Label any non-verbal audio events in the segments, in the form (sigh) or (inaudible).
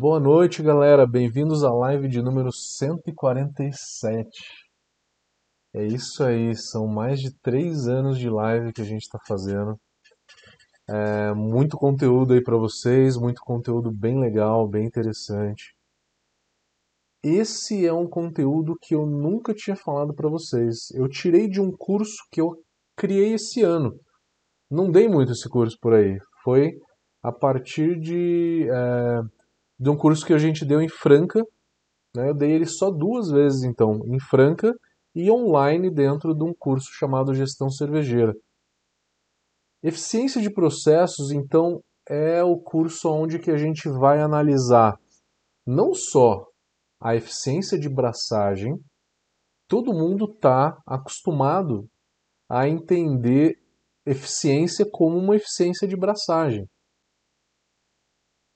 Boa noite, galera. Bem-vindos à live de número 147. É isso aí, são mais de três anos de live que a gente está fazendo. É, muito conteúdo aí para vocês, muito conteúdo bem legal, bem interessante. Esse é um conteúdo que eu nunca tinha falado para vocês. Eu tirei de um curso que eu criei esse ano. Não dei muito esse curso por aí. Foi a partir de, é, de um curso que a gente deu em Franca. Né? Eu dei ele só duas vezes, então, em Franca e online dentro de um curso chamado Gestão Cervejeira. Eficiência de processos, então, é o curso onde que a gente vai analisar não só a eficiência de braçagem, todo mundo está acostumado a entender eficiência como uma eficiência de braçagem.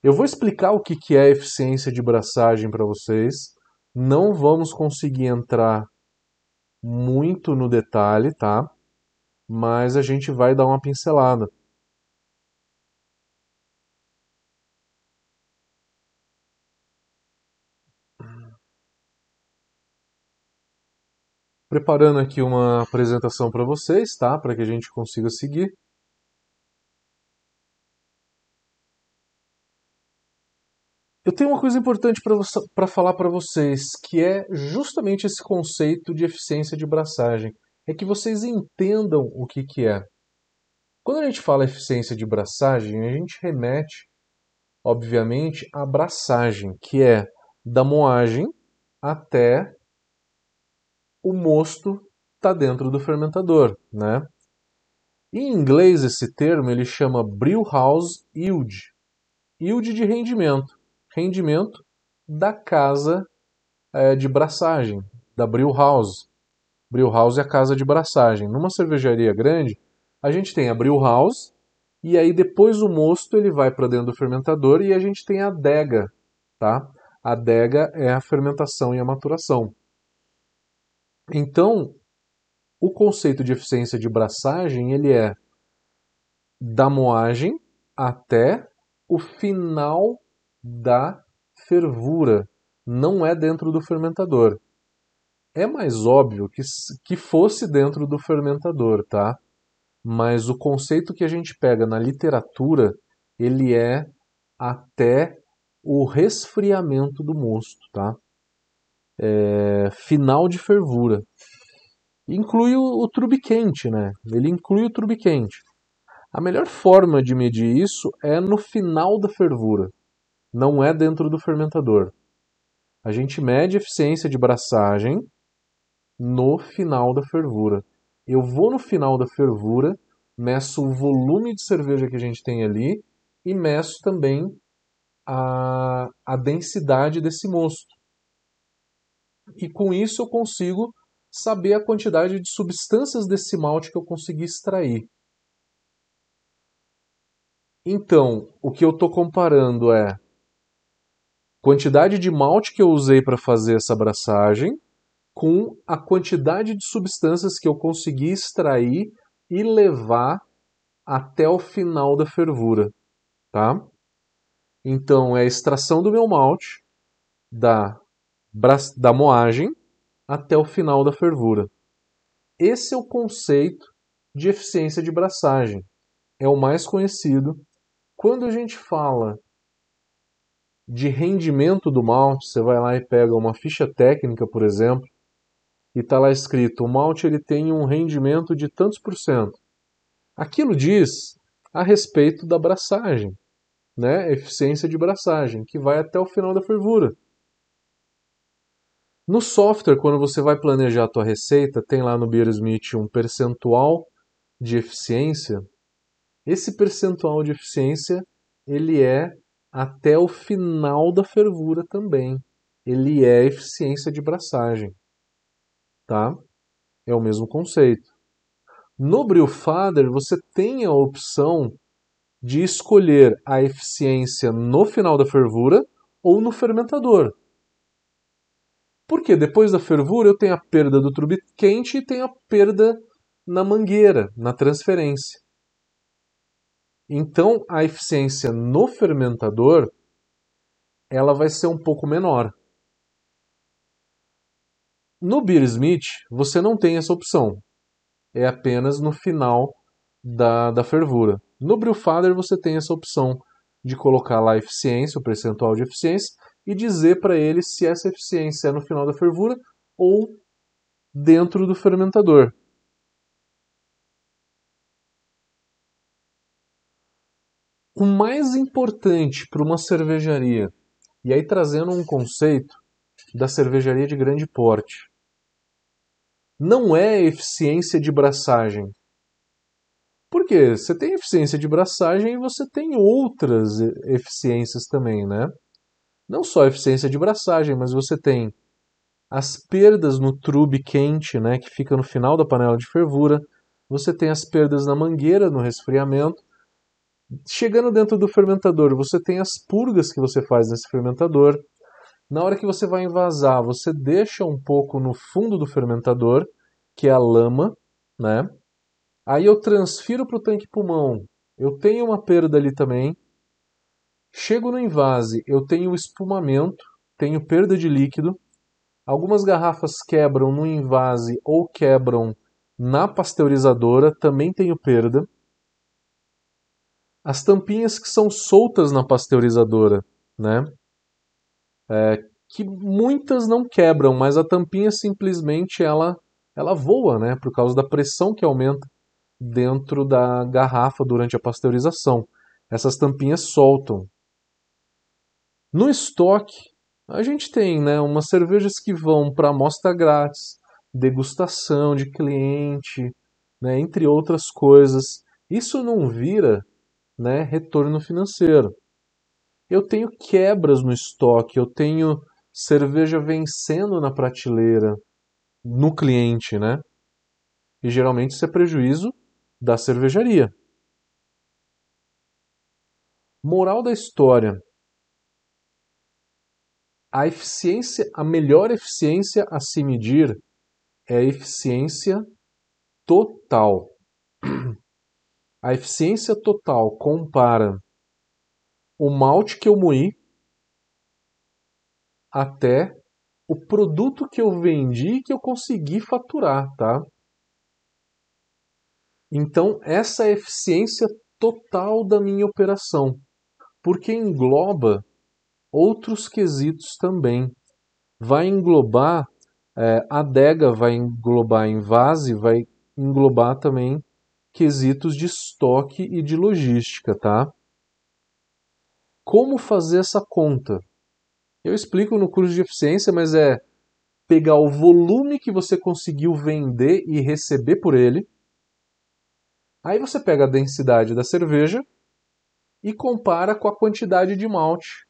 Eu vou explicar o que é eficiência de braçagem para vocês. Não vamos conseguir entrar muito no detalhe, tá? Mas a gente vai dar uma pincelada. Preparando aqui uma apresentação para vocês, tá? Para que a gente consiga seguir. Eu tenho uma coisa importante para falar para vocês, que é justamente esse conceito de eficiência de braçagem. É que vocês entendam o que, que é. Quando a gente fala eficiência de braçagem, a gente remete, obviamente, à braçagem, que é da moagem até o mosto está dentro do fermentador, né? Em inglês esse termo ele chama brewhouse yield, yield de rendimento, rendimento da casa é, de braçagem, da brewhouse. Brewhouse é a casa de braçagem. Numa cervejaria grande, a gente tem a brewhouse e aí depois o mosto ele vai para dentro do fermentador e a gente tem a adega, tá? A adega é a fermentação e a maturação. Então, o conceito de eficiência de braçagem ele é da moagem até o final da fervura, não é dentro do fermentador. É mais óbvio que, que fosse dentro do fermentador, tá? Mas o conceito que a gente pega na literatura, ele é até o resfriamento do mosto, tá? é, final de fervura. Inclui o, o trube quente, né? Ele inclui o trube quente. A melhor forma de medir isso é no final da fervura, não é dentro do fermentador. A gente mede a eficiência de braçagem no final da fervura. Eu vou no final da fervura, meço o volume de cerveja que a gente tem ali e meço também a, a densidade desse mosto e com isso eu consigo saber a quantidade de substâncias desse malte que eu consegui extrair. Então, o que eu estou comparando é quantidade de malte que eu usei para fazer essa abraçagem com a quantidade de substâncias que eu consegui extrair e levar até o final da fervura, tá? Então é a extração do meu malte da da moagem até o final da fervura. Esse é o conceito de eficiência de braçagem. É o mais conhecido. Quando a gente fala de rendimento do malte, você vai lá e pega uma ficha técnica, por exemplo, e está lá escrito: o malte ele tem um rendimento de tantos por cento. Aquilo diz a respeito da braçagem, né? eficiência de braçagem, que vai até o final da fervura. No software, quando você vai planejar a tua receita, tem lá no Beersmith um percentual de eficiência. Esse percentual de eficiência, ele é até o final da fervura também. Ele é eficiência de braçagem. Tá? É o mesmo conceito. No Brewfather, você tem a opção de escolher a eficiência no final da fervura ou no fermentador. Porque depois da fervura eu tenho a perda do trube quente e tenho a perda na mangueira, na transferência. Então a eficiência no fermentador ela vai ser um pouco menor. No Beer Smith, você não tem essa opção. É apenas no final da, da fervura. No Brewfather, você tem essa opção de colocar lá a eficiência, o percentual de eficiência, e dizer para ele se essa eficiência é no final da fervura ou dentro do fermentador. O mais importante para uma cervejaria, e aí trazendo um conceito da cervejaria de grande porte, não é eficiência de braçagem. Por quê? Você tem eficiência de braçagem e você tem outras eficiências também, né? Não só eficiência de braçagem, mas você tem as perdas no trube quente, né, que fica no final da panela de fervura. Você tem as perdas na mangueira no resfriamento. Chegando dentro do fermentador, você tem as purgas que você faz nesse fermentador. Na hora que você vai envasar, você deixa um pouco no fundo do fermentador, que é a lama, né? Aí eu transfiro para o tanque pulmão. Eu tenho uma perda ali também. Chego no invase, eu tenho espumamento, tenho perda de líquido. Algumas garrafas quebram no invase ou quebram na pasteurizadora, também tenho perda. As tampinhas que são soltas na pasteurizadora, né? é, que muitas não quebram, mas a tampinha simplesmente ela, ela voa, né, por causa da pressão que aumenta dentro da garrafa durante a pasteurização. Essas tampinhas soltam. No estoque, a gente tem né, umas cervejas que vão para amostra grátis, degustação de cliente, né, entre outras coisas. Isso não vira né, retorno financeiro eu tenho quebras no estoque, eu tenho cerveja vencendo na prateleira, no cliente, né? E geralmente isso é prejuízo da cervejaria. Moral da história: a eficiência, a melhor eficiência a se medir é a eficiência total. (clears throat) A eficiência total compara o malte que eu moí até o produto que eu vendi e que eu consegui faturar, tá? Então, essa é a eficiência total da minha operação, porque engloba outros quesitos também. Vai englobar, é, adega vai englobar envase, vai englobar também quesitos de estoque e de logística, tá? Como fazer essa conta? Eu explico no curso de eficiência, mas é pegar o volume que você conseguiu vender e receber por ele. Aí você pega a densidade da cerveja e compara com a quantidade de malte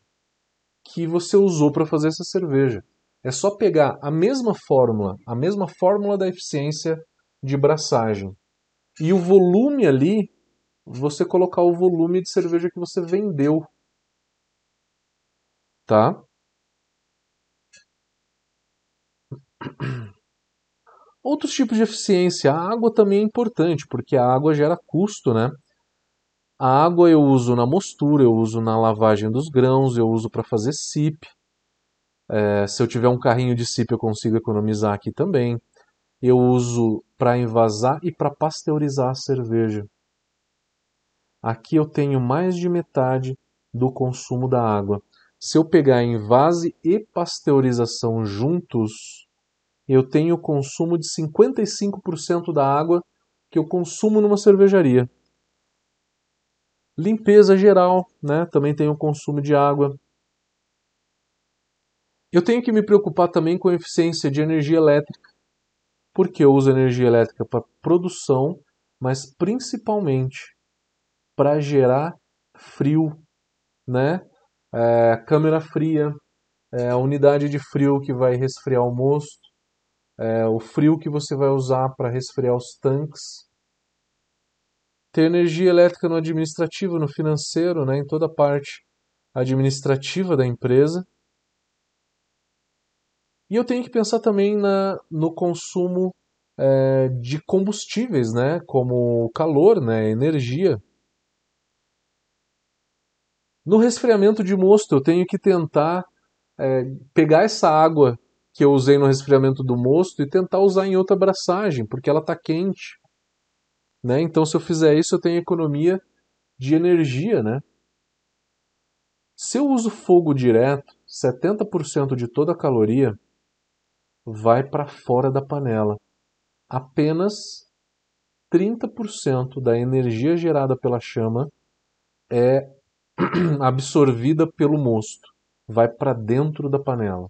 que você usou para fazer essa cerveja. É só pegar a mesma fórmula, a mesma fórmula da eficiência de braçagem. E o volume ali, você colocar o volume de cerveja que você vendeu tá? (clears throat) Outros tipos de eficiência. A água também é importante, porque a água gera custo, né? A água eu uso na mostura, eu uso na lavagem dos grãos, eu uso para fazer sip. É, se eu tiver um carrinho de sip, eu consigo economizar aqui também. Eu uso para envasar e para pasteurizar a cerveja. Aqui eu tenho mais de metade do consumo da água. Se eu pegar envase e pasteurização juntos, eu tenho consumo de 55% da água que eu consumo numa cervejaria. Limpeza geral, né? Também tem o consumo de água. Eu tenho que me preocupar também com a eficiência de energia elétrica, porque eu uso energia elétrica para produção, mas principalmente para gerar frio, né? é, câmera fria, é, a unidade de frio que vai resfriar o mosto, é, o frio que você vai usar para resfriar os tanques, ter energia elétrica no administrativo, no financeiro, né, em toda a parte administrativa da empresa. E eu tenho que pensar também na, no consumo é, de combustíveis, né, como calor, né, energia. No resfriamento de mosto, eu tenho que tentar é, pegar essa água que eu usei no resfriamento do mosto e tentar usar em outra abraçagem, porque ela está quente. Né? Então, se eu fizer isso, eu tenho economia de energia. Né? Se eu uso fogo direto, 70% de toda a caloria vai para fora da panela. Apenas 30% da energia gerada pela chama é (clears throat) absorvida pelo mosto, vai para dentro da panela.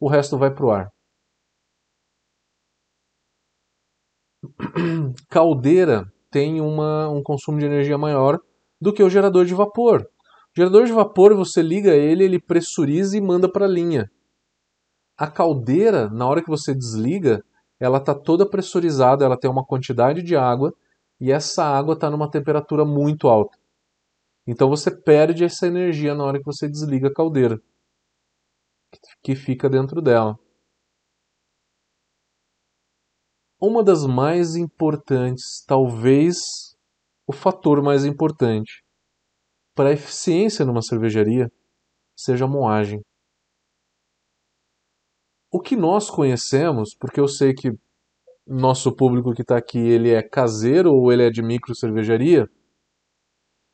O resto vai para o ar. (clears throat) Caldeira tem uma, um consumo de energia maior do que o gerador de vapor. O gerador de vapor, você liga ele, ele pressuriza e manda para a linha. A caldeira, na hora que você desliga, ela está toda pressurizada, ela tem uma quantidade de água e essa água está numa temperatura muito alta. Então você perde essa energia na hora que você desliga a caldeira, que fica dentro dela. Uma das mais importantes, talvez o fator mais importante para a eficiência numa cervejaria, seja a moagem. O que nós conhecemos, porque eu sei que nosso público que está aqui ele é caseiro ou ele é de micro cervejaria,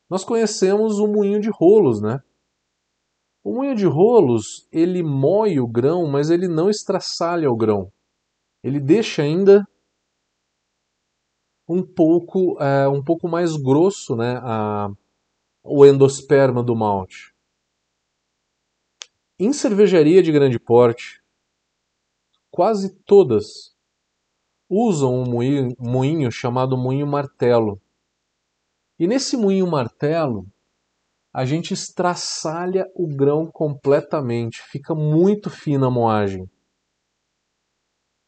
nós conhecemos o moinho de rolos, né? O moinho de rolos ele moe o grão, mas ele não estraçalha o grão. Ele deixa ainda um pouco, é, um pouco mais grosso, né? A, o endosperma do malte. Em cervejaria de grande porte, quase todas usam um moinho, moinho chamado moinho martelo. E nesse moinho martelo, a gente estraçalha o grão completamente, fica muito fina a moagem.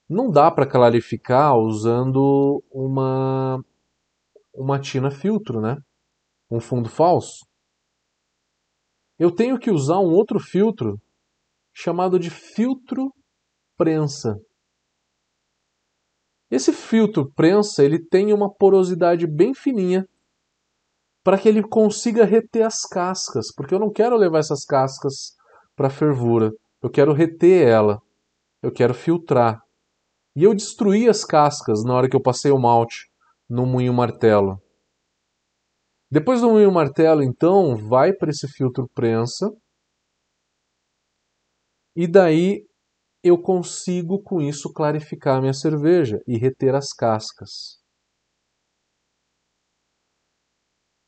Não dá para clarificar usando uma uma tina filtro, né? Um fundo falso. Eu tenho que usar um outro filtro chamado de filtro prensa. Esse filtro prensa ele tem uma porosidade bem fininha para que ele consiga reter as cascas, porque eu não quero levar essas cascas para fervura, eu quero reter ela, eu quero filtrar. E eu destruí as cascas na hora que eu passei o malte no moinho martelo. Depois do moinho martelo, então, vai para esse filtro prensa. E daí eu consigo com isso clarificar minha cerveja e reter as cascas.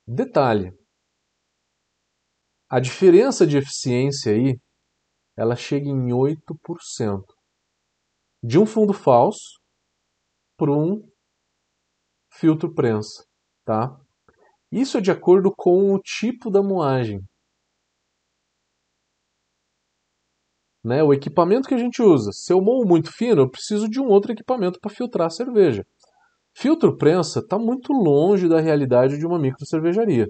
Detalhe: a diferença de eficiência aí, ela chega em 8%. De um fundo falso para um filtro prensa, tá? Isso é de acordo com o tipo da moagem. Né? O equipamento que a gente usa. Se eu moo muito fino, eu preciso de um outro equipamento para filtrar a cerveja. Filtro prensa está muito longe da realidade de uma micro cervejaria.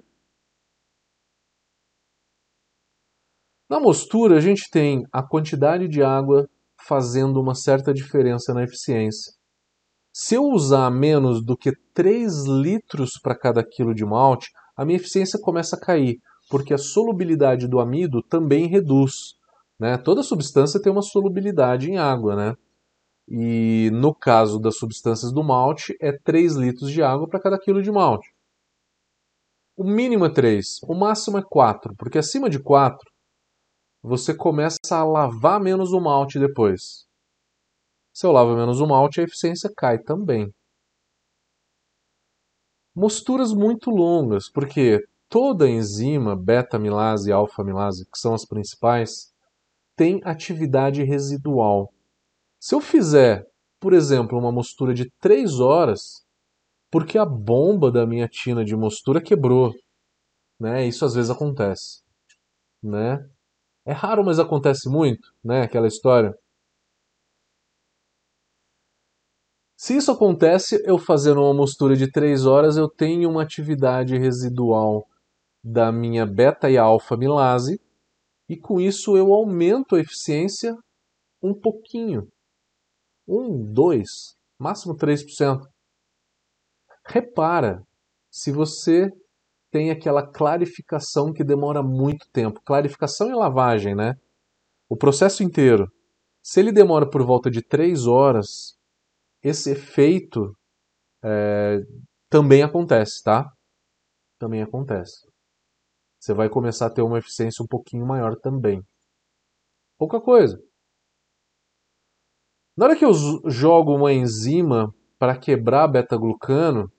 Na mostura, a gente tem a quantidade de água fazendo uma certa diferença na eficiência. Se eu usar menos do que 3 litros para cada quilo de malte, a minha eficiência começa a cair, porque a solubilidade do amido também reduz. Né? Toda substância tem uma solubilidade em água, né? E no caso das substâncias do malte, é 3 litros de água para cada quilo de malte. O mínimo é 3, o máximo é 4, porque acima de 4 você começa a lavar menos o malte depois. Se eu lavo menos o malte, a eficiência cai também. Mosturas muito longas, porque toda enzima, beta-milase e alfa-milase, que são as principais, tem atividade residual. Se eu fizer, por exemplo, uma mostura de 3 horas, porque a bomba da minha tina de mostura quebrou, né? Isso às vezes acontece, né? É raro, mas acontece muito, né? Aquela história. Se isso acontece, eu fazendo uma mostura de 3 horas, eu tenho uma atividade residual da minha beta e alfa milase, e com isso eu aumento a eficiência um pouquinho. 1, 2, máximo 3%. Repara, se você tem aquela clarificação que demora muito tempo. Clarificação e lavagem, né? O processo inteiro. Se ele demora por volta de 3 horas, esse efeito é, também acontece, tá? Também acontece. Você vai começar a ter uma eficiência um pouquinho maior também. Pouca coisa. Na hora que eu jogo uma enzima para quebrar beta-glucano,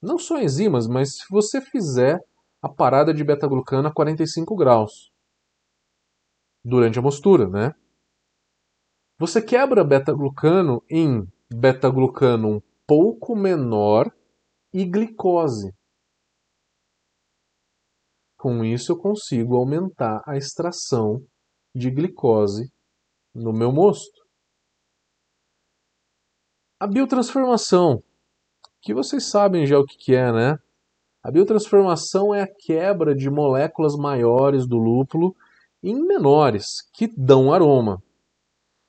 não só enzimas, mas se você fizer a parada de beta-glucano a 45 graus durante a mostura, né? Você quebra beta-glucano em beta-glucano um pouco menor e glicose. Com isso eu consigo aumentar a extração de glicose no meu mosto. A biotransformação, que vocês sabem já o que é, né? A biotransformação é a quebra de moléculas maiores do lúpulo em menores, que dão aroma.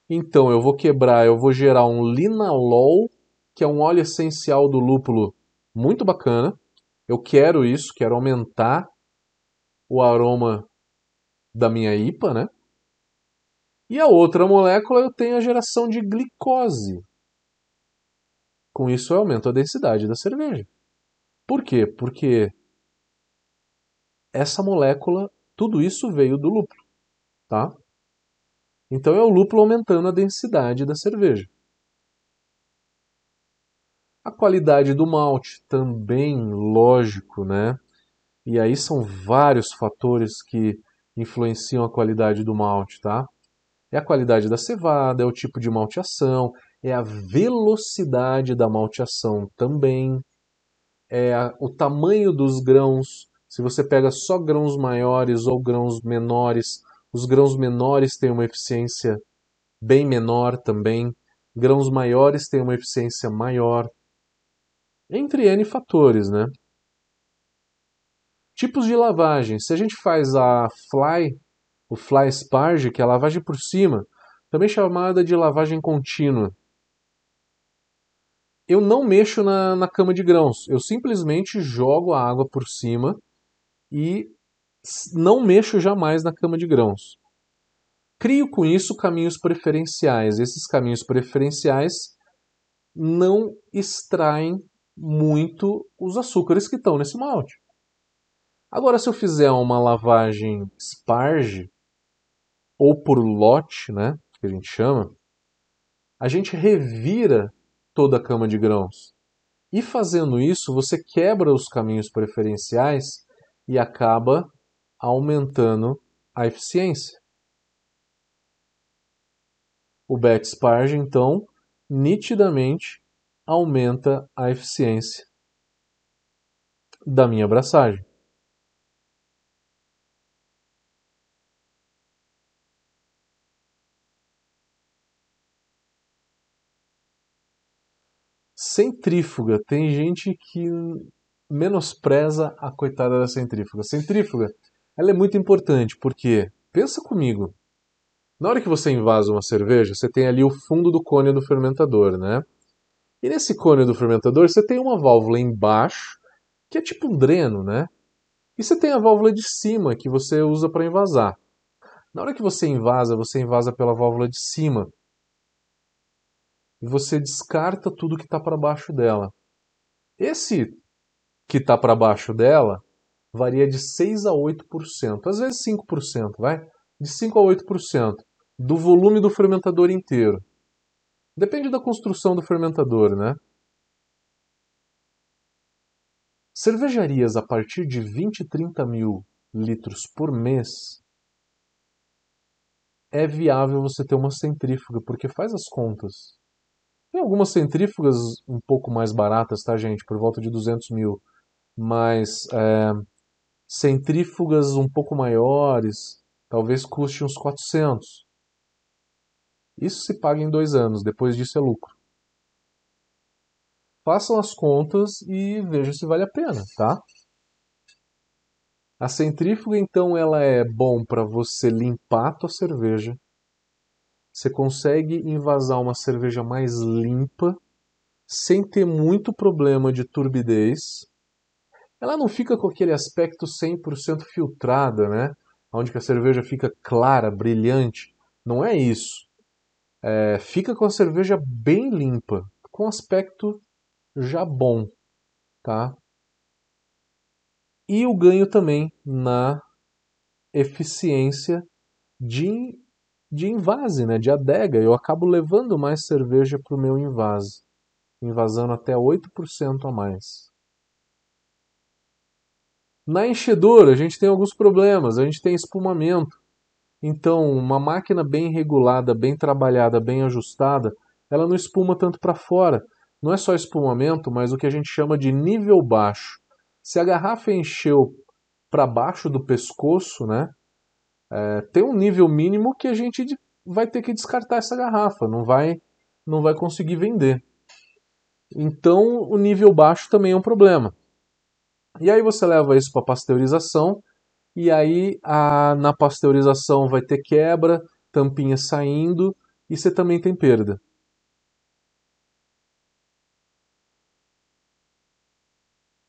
Então eu vou quebrar, eu vou gerar um linalol, que é um óleo essencial do lúpulo muito bacana. Eu quero isso, quero aumentar o aroma da minha IPA, né? E a outra molécula eu tenho a geração de glicose, com isso eu aumento a densidade da cerveja. Por quê? Porque essa molécula, tudo isso veio do lúpulo, tá? Então é o lúpulo aumentando a densidade da cerveja. A qualidade do malte também, lógico, né? E aí são vários fatores que influenciam a qualidade do malte, tá? É a qualidade da cevada, é o tipo de malteação, é a velocidade da malteação também, é a, o tamanho dos grãos. Se você pega só grãos maiores ou grãos menores, os grãos menores têm uma eficiência bem menor também, grãos maiores têm uma eficiência maior, entre N fatores, né? Tipos de lavagem. Se a gente faz a fly, o fly sparge, que é a lavagem por cima, também chamada de lavagem contínua, eu não mexo na, na cama de grãos. Eu simplesmente jogo a água por cima e não mexo jamais na cama de grãos. Crio com isso caminhos preferenciais. Esses caminhos preferenciais não extraem muito os açúcares que estão nesse malte. Agora, se eu fizer uma lavagem sparge, ou por lote, né, que a gente chama, a gente revira toda a cama de grãos. E fazendo isso, você quebra os caminhos preferenciais e acaba aumentando a eficiência. O bet sparge, então, nitidamente aumenta a eficiência da minha abraçagem. Centrífuga. Tem gente que menospreza a coitada da centrífuga. Centrífuga, ela é muito importante porque, pensa comigo, na hora que você invasa uma cerveja, você tem ali o fundo do cone do fermentador, né? E nesse cone do fermentador, você tem uma válvula embaixo, que é tipo um dreno, né? E você tem a válvula de cima, que você usa para invasar. Na hora que você invasa, você invasa pela válvula de cima e você descarta tudo que está para baixo dela. Esse que está para baixo dela varia de 6 a 8%, às vezes 5%, vai? De 5 a 8% do volume do fermentador inteiro. Depende da construção do fermentador, né? Cervejarias a partir de 20 e 30 mil litros por mês é viável você ter uma centrífuga, porque faz as contas. Tem algumas centrífugas um pouco mais baratas, tá, gente? Por volta de 200 mil. Mas é, centrífugas um pouco maiores, talvez custe uns 400. Isso se paga em dois anos, depois disso é lucro. Façam as contas e vejam se vale a pena, tá? A centrífuga, então, ela é bom para você limpar a tua cerveja, você consegue invasar uma cerveja mais limpa, sem ter muito problema de turbidez. ela não fica com aquele aspecto 100% filtrada, né? Onde a cerveja fica clara, brilhante. Não é isso. É, fica com a cerveja bem limpa, com aspecto já bom, tá? E o ganho também na eficiência de, de invase, né? de adega. Eu acabo levando mais cerveja para o meu invase, invasando até 8% a mais. Na enchedora, a gente tem alguns problemas. A gente tem espumamento. Então, uma máquina bem regulada, bem trabalhada, bem ajustada, ela não espuma tanto para fora. Não é só espumamento, mas o que a gente chama de nível baixo. Se a garrafa encheu para baixo do pescoço, né, é, tem um nível mínimo que a gente vai ter que descartar essa garrafa, não vai, não vai conseguir vender. Então, o nível baixo também é um problema. E aí você leva isso para pasteurização, e aí a, na pasteurização vai ter quebra, tampinha saindo, e você também tem perda.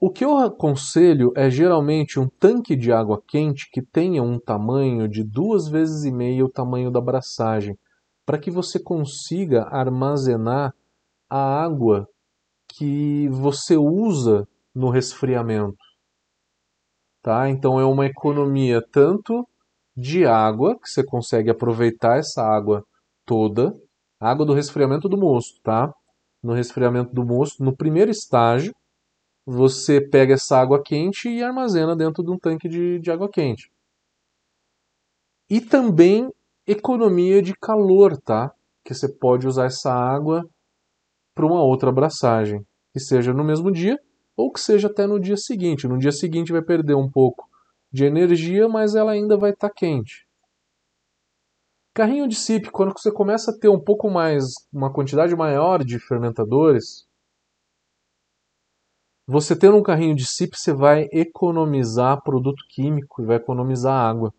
O que eu aconselho é geralmente um tanque de água quente que tenha um tamanho de duas vezes e meia o tamanho da abraçagem, para que você consiga armazenar a água que você usa no resfriamento. Tá? Então é uma economia tanto de água, que você consegue aproveitar essa água toda, água do resfriamento do mosto, tá? No resfriamento do mosto, no primeiro estágio, você pega essa água quente e armazena dentro de um tanque de, de água quente. E também economia de calor, tá? Que você pode usar essa água para uma outra abraçagem, que seja no mesmo dia ou que seja até no dia seguinte. No dia seguinte vai perder um pouco de energia, mas ela ainda vai estar tá quente. Carrinho de SIP, quando você começa a ter um pouco mais, uma quantidade maior de fermentadores, você tendo um carrinho de SIP, você vai economizar produto químico e vai economizar água.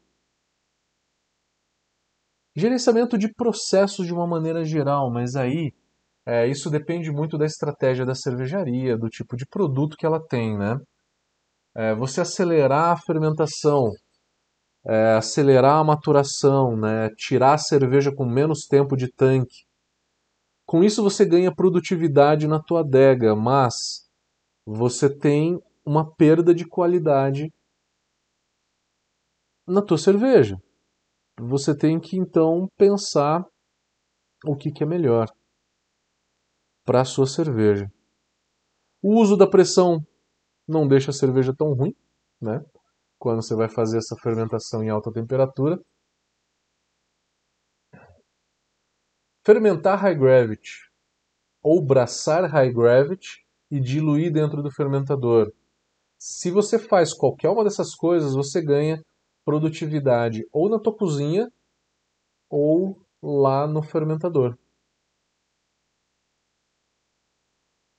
Gerenciamento de processos de uma maneira geral, mas aí é, isso depende muito da estratégia da cervejaria, do tipo de produto que ela tem, né? É, você acelerar a fermentação, é, acelerar a maturação, né? tirar a cerveja com menos tempo de tanque. Com isso você ganha produtividade na tua adega, mas você tem uma perda de qualidade na tua cerveja. Você tem que então pensar o que, que é melhor para a sua cerveja. O uso da pressão não deixa a cerveja tão ruim, né? Quando você vai fazer essa fermentação em alta temperatura. Fermentar high gravity ou braçar high gravity e diluir dentro do fermentador. Se você faz qualquer uma dessas coisas, você ganha produtividade ou na tua cozinha ou lá no fermentador.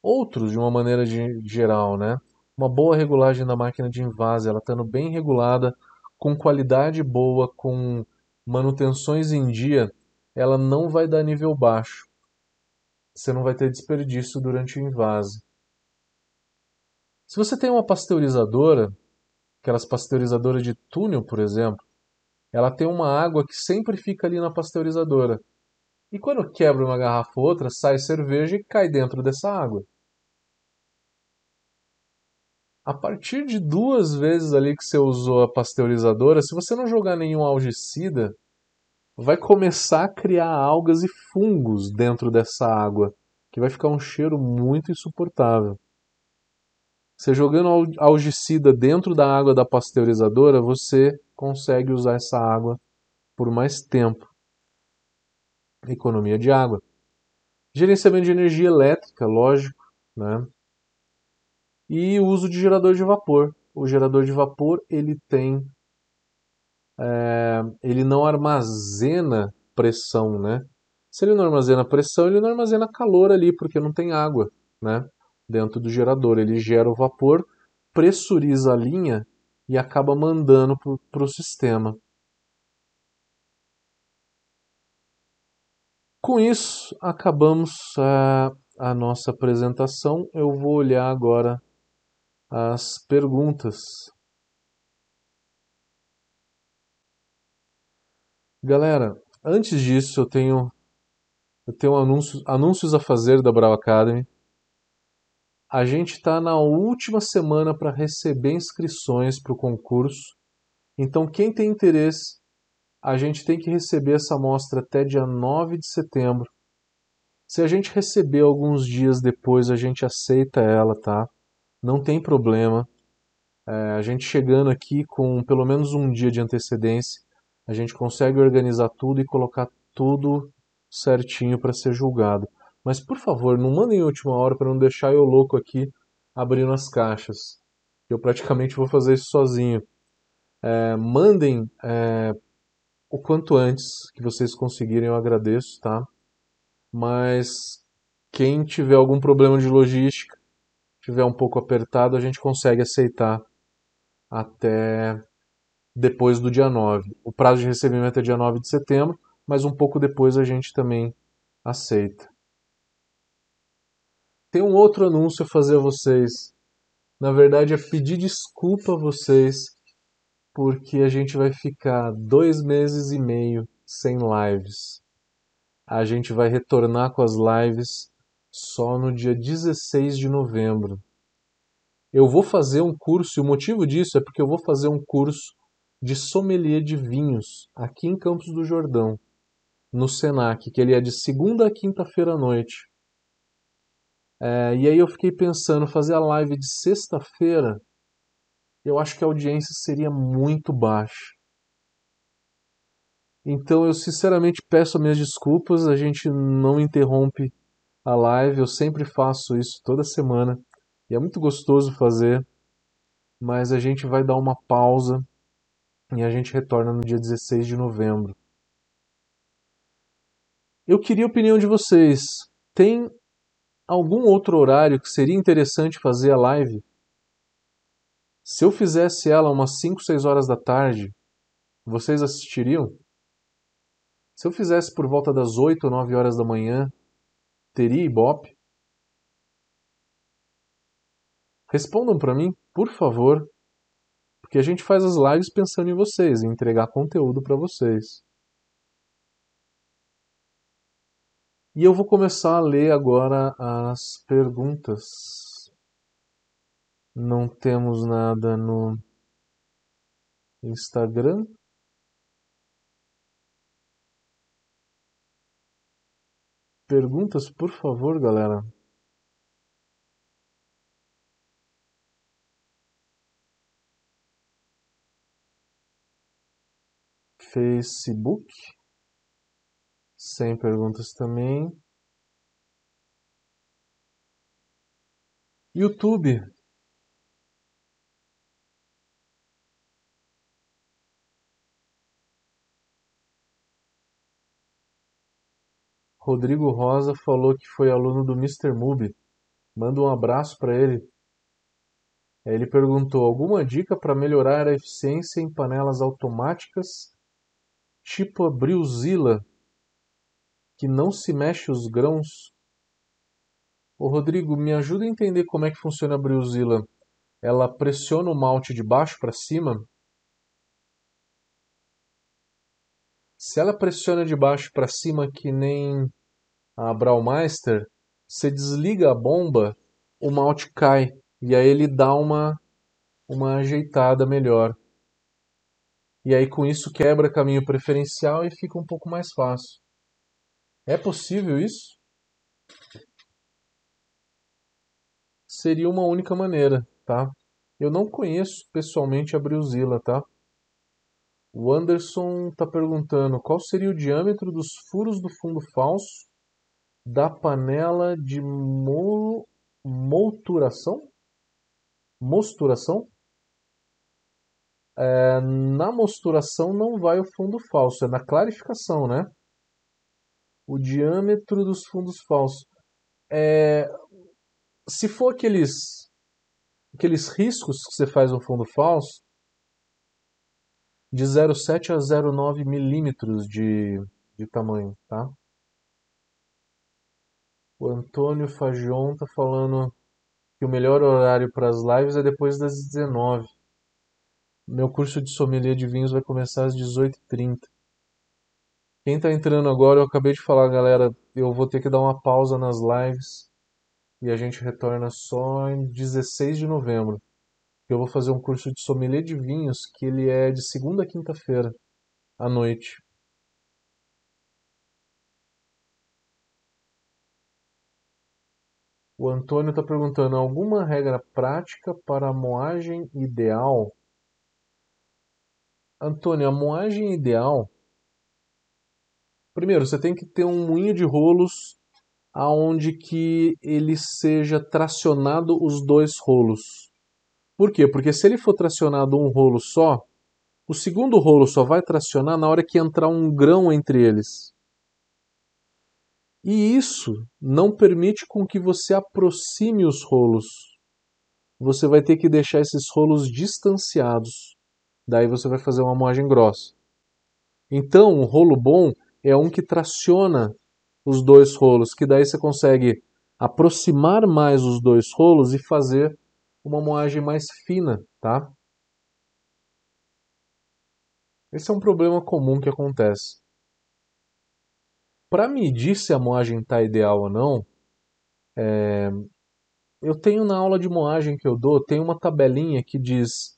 Outros, de uma maneira de, geral, né? Uma boa regulagem da máquina de invase, ela estando bem regulada, com qualidade boa, com manutenções em dia, ela não vai dar nível baixo. Você não vai ter desperdício durante o invase. Se você tem uma pasteurizadora, aquelas pasteurizadoras de túnel, por exemplo, ela tem uma água que sempre fica ali na pasteurizadora. E quando quebra uma garrafa ou outra, sai cerveja e cai dentro dessa água. A partir de duas vezes ali que você usou a pasteurizadora, se você não jogar nenhum algicida, vai começar a criar algas e fungos dentro dessa água, que vai ficar um cheiro muito insuportável. Você jogando algicida dentro da água da pasteurizadora, você consegue usar essa água por mais tempo. Economia de água. Gerenciamento de energia elétrica, lógico, né? E uso de gerador de vapor. O gerador de vapor ele tem, é, ele não armazena pressão, né? Se ele não armazena pressão, ele não armazena calor ali, porque não tem água, né? Dentro do gerador. Ele gera o vapor, pressuriza a linha e acaba mandando para o sistema. Com isso, acabamos a, a nossa apresentação. Eu vou olhar agora as perguntas. Galera, antes disso eu tenho eu tenho anúncios, anúncios a fazer da Brau Academy. A gente está na última semana para receber inscrições para o concurso. Então, quem tem interesse, a gente tem que receber essa amostra até dia 9 de setembro. Se a gente receber alguns dias depois, a gente aceita ela, tá? Não tem problema. É, a gente chegando aqui com pelo menos um dia de antecedência, a gente consegue organizar tudo e colocar tudo certinho para ser julgado. Mas por favor, não mandem em última hora para não deixar eu louco aqui abrindo as caixas. Eu praticamente vou fazer isso sozinho. É, mandem é, o quanto antes que vocês conseguirem, eu agradeço, tá? Mas quem tiver algum problema de logística, tiver um pouco apertado, a gente consegue aceitar até depois do dia 9. O prazo de recebimento é dia 9 de setembro, mas um pouco depois a gente também aceita. Tem um outro anúncio a fazer a vocês. Na verdade, é pedir desculpa a vocês, porque a gente vai ficar dois meses e meio sem lives. A gente vai retornar com as lives só no dia 16 de novembro. Eu vou fazer um curso, e o motivo disso é porque eu vou fazer um curso de sommelier de vinhos aqui em Campos do Jordão no Senac, que ele é de segunda a quinta-feira à noite. É, e aí eu fiquei pensando, fazer a live de sexta-feira, eu acho que a audiência seria muito baixa. Então eu sinceramente peço minhas desculpas, a gente não interrompe a live, eu sempre faço isso toda semana e é muito gostoso fazer, mas a gente vai dar uma pausa e a gente retorna no dia 16 de novembro. Eu queria a opinião de vocês. Tem algum outro horário que seria interessante fazer a live? Se eu fizesse ela umas 5, 6 horas da tarde, vocês assistiriam? Se eu fizesse por volta das 8 ou 9 horas da manhã, teria Ibope? Respondam para mim, por favor, porque a gente faz as lives pensando em vocês, em entregar conteúdo para vocês. E eu vou começar a ler agora as perguntas. Não temos nada no Instagram. Perguntas, por favor, galera. Facebook. Sem perguntas também. YouTube. Rodrigo Rosa falou que foi aluno do Mr. Mubi. Manda um abraço para ele. Ele perguntou: alguma dica para melhorar a eficiência em panelas automáticas tipo a Brilzilla? Que não se mexe os grãos? Ô Rodrigo, me ajuda a entender como é que funciona a Brewzilla. Ela pressiona o malte de baixo para cima? Se ela pressiona de baixo para cima que nem a Braumeister, você desliga a bomba, o malte cai e aí ele dá uma uma ajeitada melhor. E aí com isso quebra caminho preferencial e fica um pouco mais fácil. É possível isso? Seria uma única maneira, tá? Eu não conheço pessoalmente a Brilzilla, tá? O Anderson está perguntando qual seria o diâmetro dos furos do fundo falso da panela de mo... Mosturação? É, na mosturação não vai o fundo falso, é na clarificação, né? O diâmetro dos fundos falsos. É, se for aqueles, aqueles riscos que você faz no fundo falso, de 0,7 a 0,9 milímetros de, de tamanho, tá? O Antônio Fagion tá falando que o melhor horário para as lives é depois das 19. Meu curso de sommelier de vinhos vai começar às 18h30. Quem está entrando agora, eu acabei de falar, galera, eu vou ter que dar uma pausa nas lives e a gente retorna só em 16 de novembro. Eu vou fazer um curso de sommelier de vinhos que ele é de segunda a quinta-feira à noite. O Antônio está perguntando: alguma regra prática para a moagem ideal? Antônio, a moagem ideal. Primeiro, você tem que ter um moinho de rolos aonde que ele seja tracionado os dois rolos. Por quê? Porque se ele for tracionado um rolo só, o segundo rolo só vai tracionar na hora que entrar um grão entre eles. E isso não permite com que você aproxime os rolos. Você vai ter que deixar esses rolos distanciados. Daí você vai fazer uma moagem grossa. Então, um rolo bom é um que traciona os dois rolos, que daí você consegue aproximar mais os dois rolos e fazer uma moagem mais fina, tá? Esse é um problema comum que acontece. Para medir se a moagem está ideal ou não, é... eu tenho na aula de moagem que eu dou, tem uma tabelinha que diz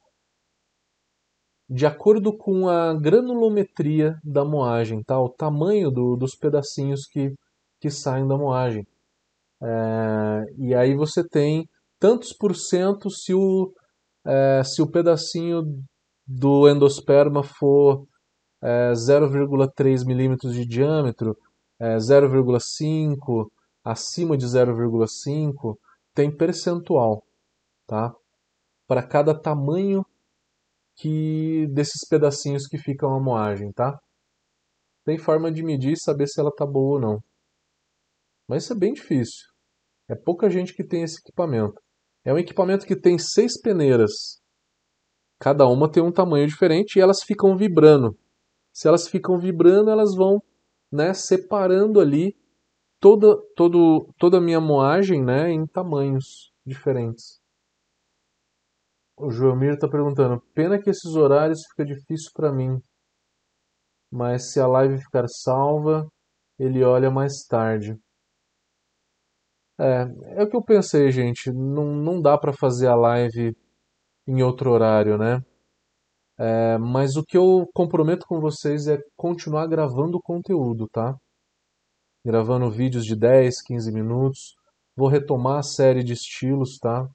de acordo com a granulometria da moagem, tá? o tamanho do, dos pedacinhos que, que saem da moagem. É... e aí você tem tantos por cento se o, é, se o pedacinho do endosperma for é, 0,3 milímetros de diâmetro, é, 0,5, acima de 0,5, tem percentual, tá? Para cada tamanho que desses pedacinhos que ficam a moagem, tá? Tem forma de medir e saber se ela tá boa ou não. Mas isso é bem difícil. É pouca gente que tem esse equipamento. É um equipamento que tem seis peneiras. Cada uma tem um tamanho diferente e elas ficam vibrando. Se elas ficam vibrando, elas vão né, separando ali toda, todo, toda a minha moagem né, em tamanhos diferentes. O Joelmir está perguntando: pena que esses horários fica difícil para mim, mas se a live ficar salva, ele olha mais tarde. É, é o que eu pensei, gente. Não, não dá para fazer a live em outro horário, né? É, mas o que eu comprometo com vocês é continuar gravando conteúdo, tá? Gravando vídeos de 10, 15 minutos. Vou retomar a série de estilos, tá?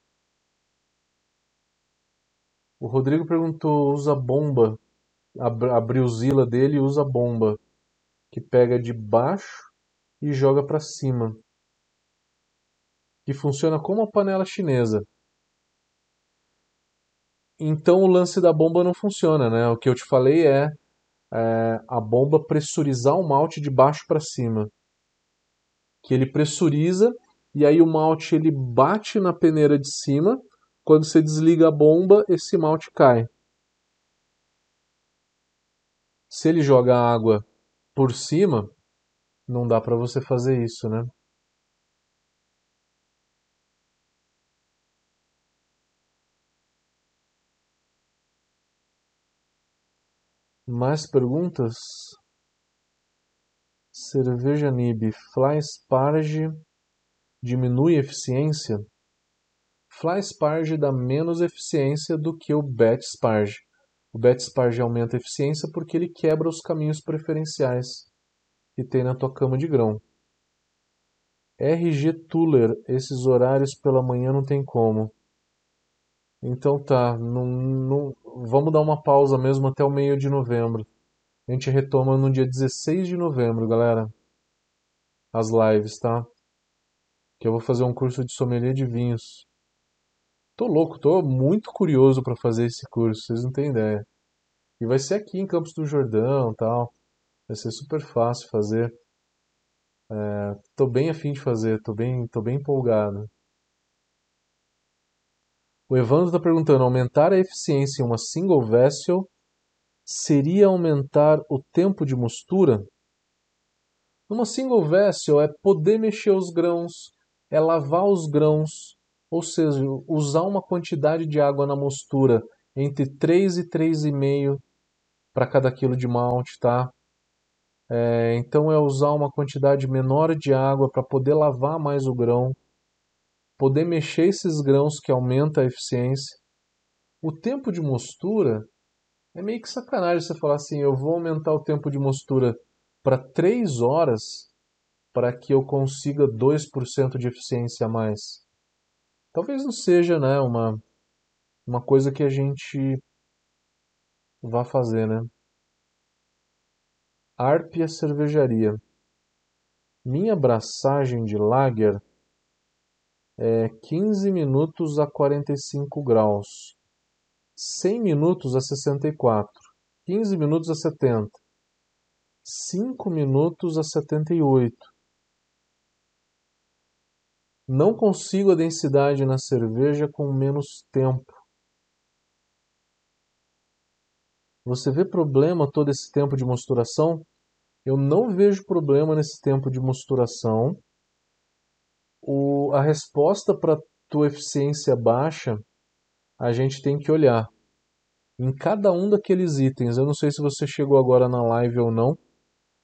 O Rodrigo perguntou, usa bomba. A, a brilzila dele usa bomba. Que pega de baixo e joga para cima. Que funciona como uma panela chinesa. Então o lance da bomba não funciona, né? O que eu te falei é, é a bomba pressurizar o malte de baixo para cima. Que ele pressuriza e aí o malte ele bate na peneira de cima. Quando você desliga a bomba, esse malte cai. Se ele joga água por cima, não dá para você fazer isso, né? Mais perguntas? Cerveja Nib, Fly Sparge diminui eficiência? Fly Sparge dá menos eficiência do que o Bet Sparge. O Bet Sparge aumenta a eficiência porque ele quebra os caminhos preferenciais que tem na tua cama de grão. RG Tuller, esses horários pela manhã não tem como. Então tá, não, não, vamos dar uma pausa mesmo até o meio de novembro. A gente retoma no dia 16 de novembro, galera. As lives, tá? Que eu vou fazer um curso de sommelier de vinhos. Tô louco, tô muito curioso para fazer esse curso, vocês não têm ideia. E vai ser aqui em Campos do Jordão, tal. Vai ser super fácil fazer. É, tô bem afim de fazer, tô bem, tô bem empolgado. O Evandro está perguntando: aumentar a eficiência em uma single vessel seria aumentar o tempo de mostura? Numa single vessel é poder mexer os grãos, é lavar os grãos ou seja, usar uma quantidade de água na mostura entre 3 e 3,5 para cada quilo de malte, tá? É, então é usar uma quantidade menor de água para poder lavar mais o grão, poder mexer esses grãos que aumenta a eficiência. O tempo de mostura é meio que sacanagem você falar assim, eu vou aumentar o tempo de mostura para 3 horas para que eu consiga 2% de eficiência a mais. Talvez não seja né, uma, uma coisa que a gente vá fazer, né? Arpia Cervejaria. Minha abraçagem de lager é 15 minutos a 45 graus, 100 minutos a 64, 15 minutos a 70, 5 minutos a 78. Não consigo a densidade na cerveja com menos tempo. Você vê problema todo esse tempo de mosturação? Eu não vejo problema nesse tempo de mosturação. O, a resposta para tua eficiência baixa, a gente tem que olhar. Em cada um daqueles itens, eu não sei se você chegou agora na live ou não,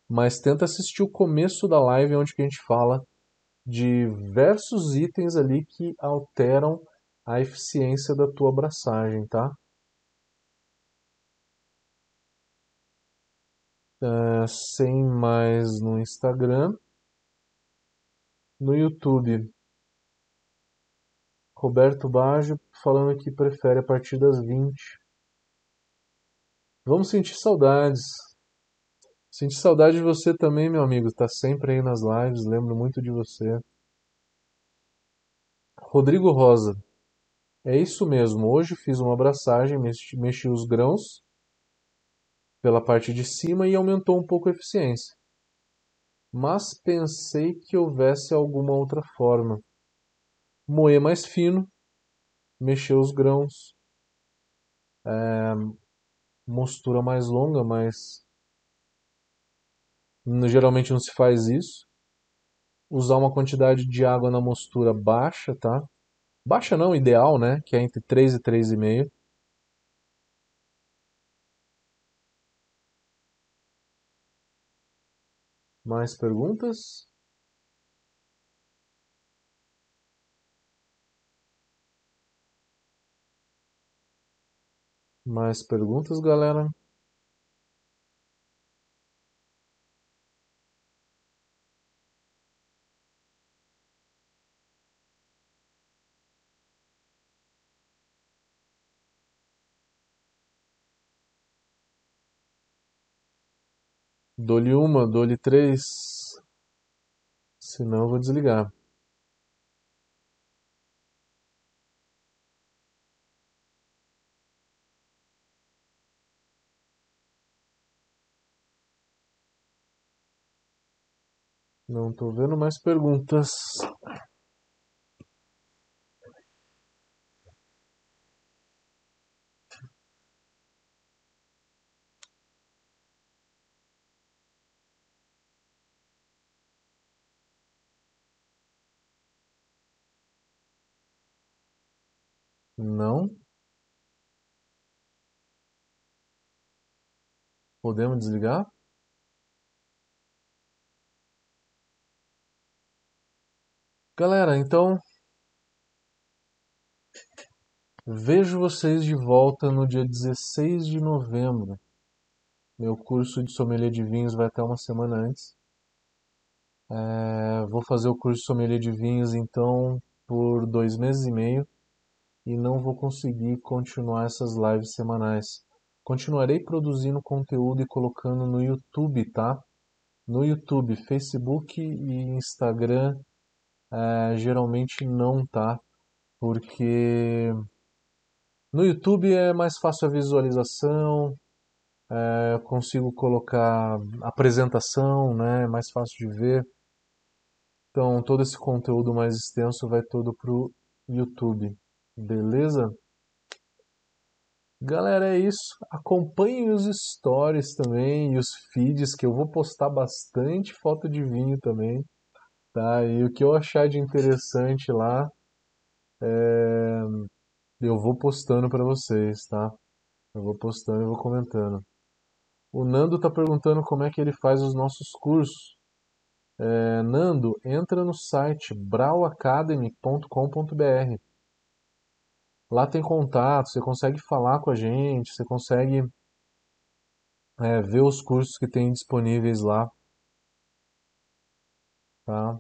mas tenta assistir o começo da live onde a gente fala diversos itens ali que alteram a eficiência da tua abraçagem, tá? Uh, sem mais no Instagram. No YouTube, Roberto Baggio falando que prefere a partir das 20. Vamos sentir saudades. Sentir saudade de você também, meu amigo. Está sempre aí nas lives, lembro muito de você. Rodrigo Rosa. É isso mesmo. Hoje fiz uma abraçagem, mexi, mexi os grãos pela parte de cima e aumentou um pouco a eficiência. Mas pensei que houvesse alguma outra forma. Moer mais fino, mexer os grãos, é, mostura mais longa, mas geralmente não se faz isso. Usar uma quantidade de água na mostura baixa, tá? Baixa não, ideal, né? Que é entre 3 e 3,5 Mais perguntas? Mais perguntas, galera? Dou-lhe uma, dou-lhe três. Senão eu vou desligar. Não estou vendo mais perguntas. Não. Podemos desligar? Galera, então vejo vocês de volta no dia 16 de novembro. Meu curso de sommelier de vinhos vai até uma semana antes. É, vou fazer o curso de sommelier de vinhos então por dois meses e meio e não vou conseguir continuar essas lives semanais. Continuarei produzindo conteúdo e colocando no YouTube, tá? No YouTube, Facebook e Instagram, é, geralmente não tá, porque no YouTube é mais fácil a visualização, é, consigo colocar apresentação, né? É mais fácil de ver. Então, todo esse conteúdo mais extenso vai todo pro YouTube. Beleza? Galera, é isso. Acompanhem os stories também e os feeds que eu vou postar bastante foto de vinho também, tá? E o que eu achar de interessante lá, É, eu vou postando para vocês, tá? Eu vou postando e vou comentando. O Nando está perguntando como é que ele faz os nossos cursos. É, Nando, entra no site brauacademy.com.br. Lá tem contato, você consegue falar com a gente, você consegue é, ver os cursos que tem disponíveis lá. Tá?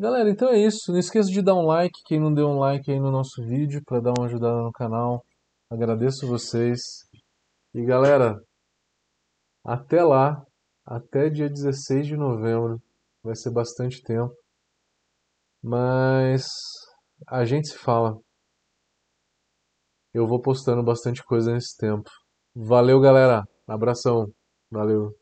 Galera, então é isso. Não esqueça de dar um like, quem não deu um like aí no nosso vídeo, para dar uma ajudada no canal. Agradeço vocês. E galera, até lá, até dia 16 de novembro, vai ser bastante tempo. Mas a gente se fala. Eu vou postando bastante coisa nesse tempo. Valeu, galera. Abração. Valeu.